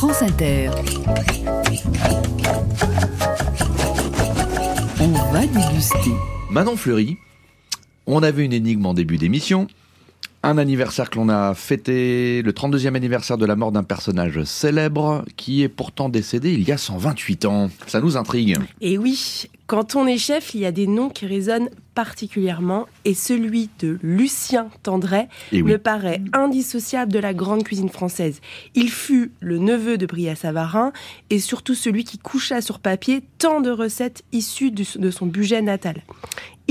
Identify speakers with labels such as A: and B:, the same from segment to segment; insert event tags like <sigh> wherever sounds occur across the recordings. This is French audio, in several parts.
A: France Inter. On va déguster.
B: Manon Fleury, on avait une énigme en début d'émission. Un anniversaire que l'on a fêté, le 32e anniversaire de la mort d'un personnage célèbre qui est pourtant décédé il y a 128 ans. Ça nous intrigue.
C: Et oui, quand on est chef, il y a des noms qui résonnent particulièrement et celui de Lucien Tendray
B: Et oui.
C: me paraît indissociable de la grande cuisine française. Il fut le neveu de Bria Savarin et surtout celui qui coucha sur papier tant de recettes issues de son budget natal.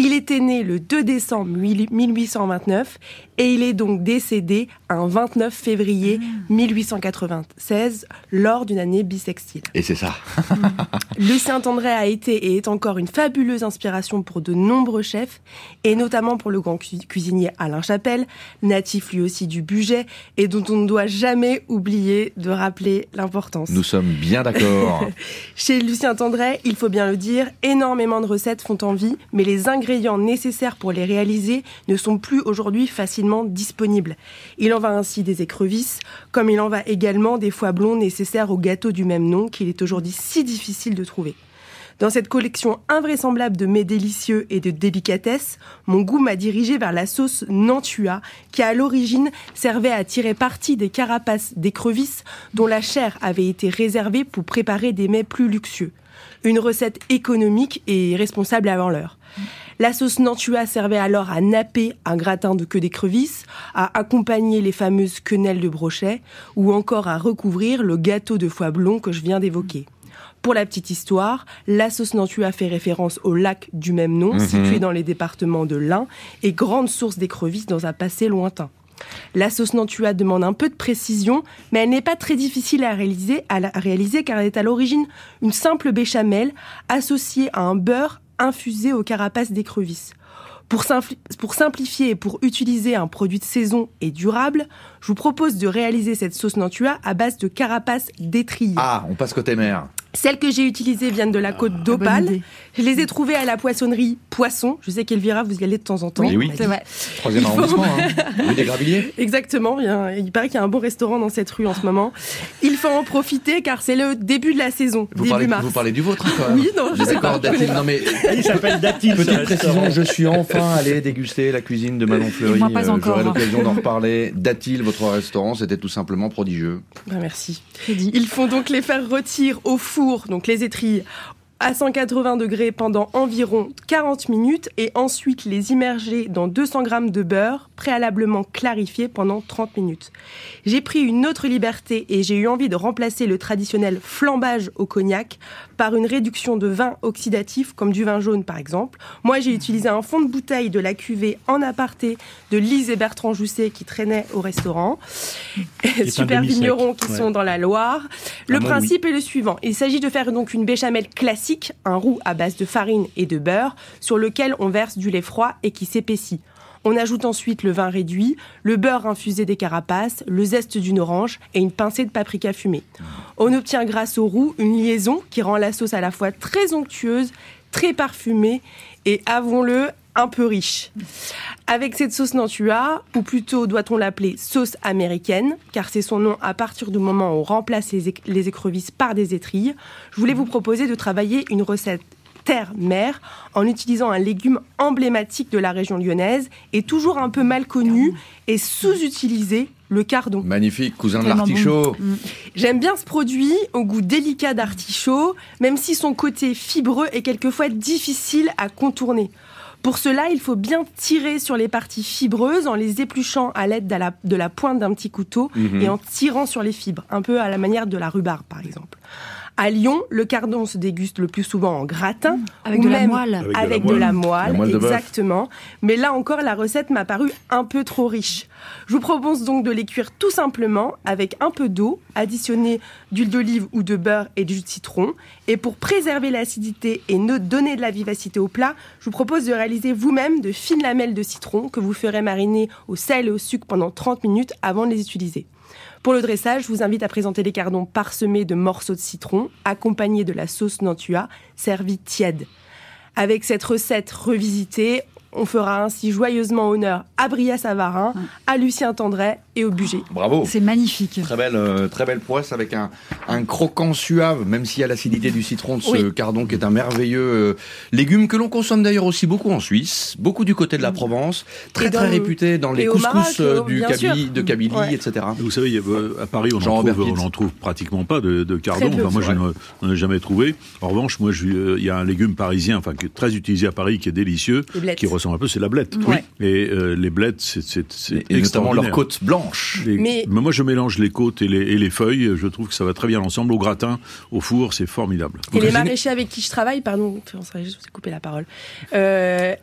C: Il était né le 2 décembre 1829 et il est donc décédé un 29 février 1896 lors d'une année bissextile.
B: Et c'est ça. <laughs>
C: Lucien Tendray a été et est encore une fabuleuse inspiration pour de nombreux chefs, et notamment pour le grand cu- cuisinier Alain Chapelle, natif lui aussi du budget, et dont on ne doit jamais oublier de rappeler l'importance.
B: Nous sommes bien d'accord. <laughs>
C: Chez Lucien Tendray, il faut bien le dire, énormément de recettes font envie, mais les ingrédients nécessaires pour les réaliser ne sont plus aujourd'hui facilement disponibles. Il en va ainsi des écrevisses, comme il en va également des foie blonds nécessaires au gâteau du même nom qu'il est aujourd'hui si difficile de trouver. Dans cette collection invraisemblable de mets délicieux et de délicatesses, mon goût m'a dirigé vers la sauce Nantua, qui à l'origine servait à tirer parti des carapaces d'écrevisses dont la chair avait été réservée pour préparer des mets plus luxueux. Une recette économique et responsable avant l'heure. La sauce Nantua servait alors à napper un gratin de queue d'écrevisse, à accompagner les fameuses quenelles de brochet, ou encore à recouvrir le gâteau de foie blond que je viens d'évoquer. Pour la petite histoire, la sauce Nantua fait référence au lac du même nom,
B: Mhm.
C: situé dans les départements de l'Ain, et grande source d'écrevisses dans un passé lointain. La sauce Nantua demande un peu de précision, mais elle n'est pas très difficile à réaliser, à réaliser car elle est à l'origine une simple béchamel associée à un beurre infusé aux carapaces d'écrevisses. Pour, simpli- pour simplifier et pour utiliser un produit de saison et durable, je vous propose de réaliser cette sauce Nantua à base de carapaces d'étrille.
B: Ah, on passe côté mer.
C: Celles que j'ai utilisées viennent de la côte d'Opale.
D: idée.
C: Je les ai trouvées à la poissonnerie Poisson. Je sais qu'Elvira, vous y allez de temps en temps.
B: Oui, oui.
D: C'est vrai.
B: Troisième
C: Il faut-
B: arrondissement, hein. Rue des Gravilliers. <laughs>
C: Exactement. Il, y a- il paraît qu'il y a un bon restaurant dans cette rue en ce moment. Il faut en profiter car c'est le début de la saison,
B: Vous
C: début
B: parlez,
C: mars.
B: vous parlez du vôtre, hein, quand même.
C: Oui, non, je sais pas,
B: Datil. Non, mais <laughs>
E: Il s'appelle Datil.
B: Petite précision,
E: restaurant.
B: je suis enfin allé déguster la cuisine de Manon Fleury.
D: moi, pas
B: Euh,
D: encore.
B: J'aurai l'occasion d'en <laughs> reparler. Datil, votre restaurant, c'était tout simplement prodigieux.
C: Ah, merci. Ils font donc les faire rôtir au four, donc les étrilles, à 180 degrés pendant environ 40 minutes et ensuite les immerger dans 200 grammes de beurre préalablement clarifié pendant 30 minutes. J'ai pris une autre liberté et j'ai eu envie de remplacer le traditionnel flambage au cognac par une réduction de vin oxydatif comme du vin jaune par exemple. Moi j'ai utilisé un fond de bouteille de la cuvée en aparté de Lise et Bertrand Jousset qui traînaient au restaurant. Super vignerons qui
E: ouais.
C: sont dans la Loire. Le
E: Ah, moi,
C: principe est le suivant. Il s'agit de faire donc une béchamel classique, un roux à base de farine et de beurre, sur lequel on verse du lait froid et qui s'épaissit. On ajoute ensuite le vin réduit, le beurre infusé des carapaces, le zeste d'une orange et une pincée de paprika fumé. On obtient grâce au roux une liaison qui rend la sauce à la fois très onctueuse, très parfumée et, avouons-le, un peu riche. Avec cette sauce Nantua, ou plutôt doit-on l'appeler sauce américaine, car c'est son nom à partir du moment où on remplace les, les écrevisses par des étrilles, je voulais vous proposer de travailler une recette terre-mer en utilisant un légume emblématique de la région lyonnaise et toujours un peu mal connu et sous-utilisé, le cardon.
B: Magnifique, cousin de l'artichaut.
C: J'aime bien ce produit au goût délicat d'artichaut, même si son côté fibreux est quelquefois difficile à contourner. Pour cela, il faut bien tirer sur les parties fibreuses en les épluchant à l'aide de la, pointe d'un petit couteau
B: Mhm.
C: et en tirant sur les fibres, un peu à la manière de la rhubarbe par exemple. À Lyon, le cardon se déguste le plus souvent en gratin,
D: Avec
C: ou
D: de la
C: même
D: moelle.
E: Avec de la
C: avec de
E: moelle.
C: la moelle,
B: La
C: exactement. Mais là encore, la recette m'a paru un peu trop riche. Je vous propose donc de les cuire tout simplement avec un peu d'eau, additionner d'huile d'olive ou de beurre et du jus de citron. Et pour préserver l'acidité et ne donner de la vivacité au plat, je vous propose de réaliser vous-même de fines lamelles de citron que vous ferez mariner au sel et au sucre pendant 30 minutes avant de les utiliser. Pour le dressage, je vous invite à présenter les cardons parsemés de morceaux de citron, accompagnés de la sauce Nantua, servie tiède. Avec cette recette revisitée, on fera ainsi joyeusement honneur à Bria Savarin, à Lucien Tendray et au budget.
B: Bravo.
D: C'est magnifique.
B: Très belle, euh, très belle prouesse avec un, un croquant suave, même s'il y a l'acidité du citron de ce
C: Oui.
B: cardon qui est un merveilleux euh, légume que l'on consomme d'ailleurs aussi beaucoup en Suisse, beaucoup du côté de la Provence, très très
C: le-
B: réputé dans les couscous
C: Maroc,
B: euh,
C: euh,
B: du Kabylie, de Kabylie,
C: Ouais.
B: etc.
F: Vous savez, il y a, à Paris, on en,
B: Jean-Robert
F: trouve,
B: Pitts.
F: on en trouve pratiquement pas de, de cardon. Enfin, moi, je n'en n'en ai jamais trouvé. En revanche, moi, je- euh, il y a un légume parisien, enfin, qui est très utilisé à Paris, qui est délicieux, qui ressemble un peu, c'est la blette.
D: Ouais.
F: Et euh, les blettes, c'est
B: notamment leur côte blanche.
F: Les-
C: Mais-
F: mais moi, je mélange les côtes et les, et les feuilles. Je trouve que ça va très bien ensemble. Au gratin, au four, c'est formidable.
C: Et les
B: cuisinez-
C: maraîchers avec qui je travaille, pardon, on s'est je vous ai coupé la parole, euh,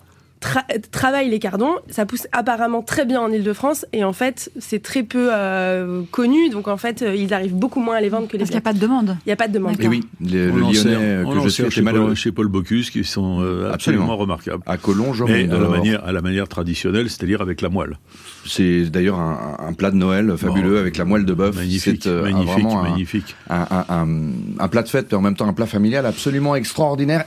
C: tra- travaillent les cardons. Ça pousse apparemment très bien en Ile-de-France et en fait, c'est très peu euh, connu. Donc en fait, euh, ils arrivent beaucoup moins à les vendre que les
D: Parce qu'il n'y a pas de demande.
C: Il n'y a pas de demande.
B: Et oui, le,
F: On
B: le lyonnais euh, que je suis
F: chez. Paul, chez Paul Bocuse, qui sont euh, absolument,
B: Absolument.
F: remarquables.
B: À Collonges, au
F: Mais à la, manière, à la manière traditionnelle, c'est-à-dire avec la moelle.
B: C'est d'ailleurs un, un plat de Noël fabuleux
F: Bon,
B: avec la moelle de bœuf.
F: Magnifique,
B: C'est, euh, un-
F: magnifique,
B: vraiment un-
F: magnifique.
B: un, un- un- un plat de fête, mais en même temps un plat familial absolument extraordinaire.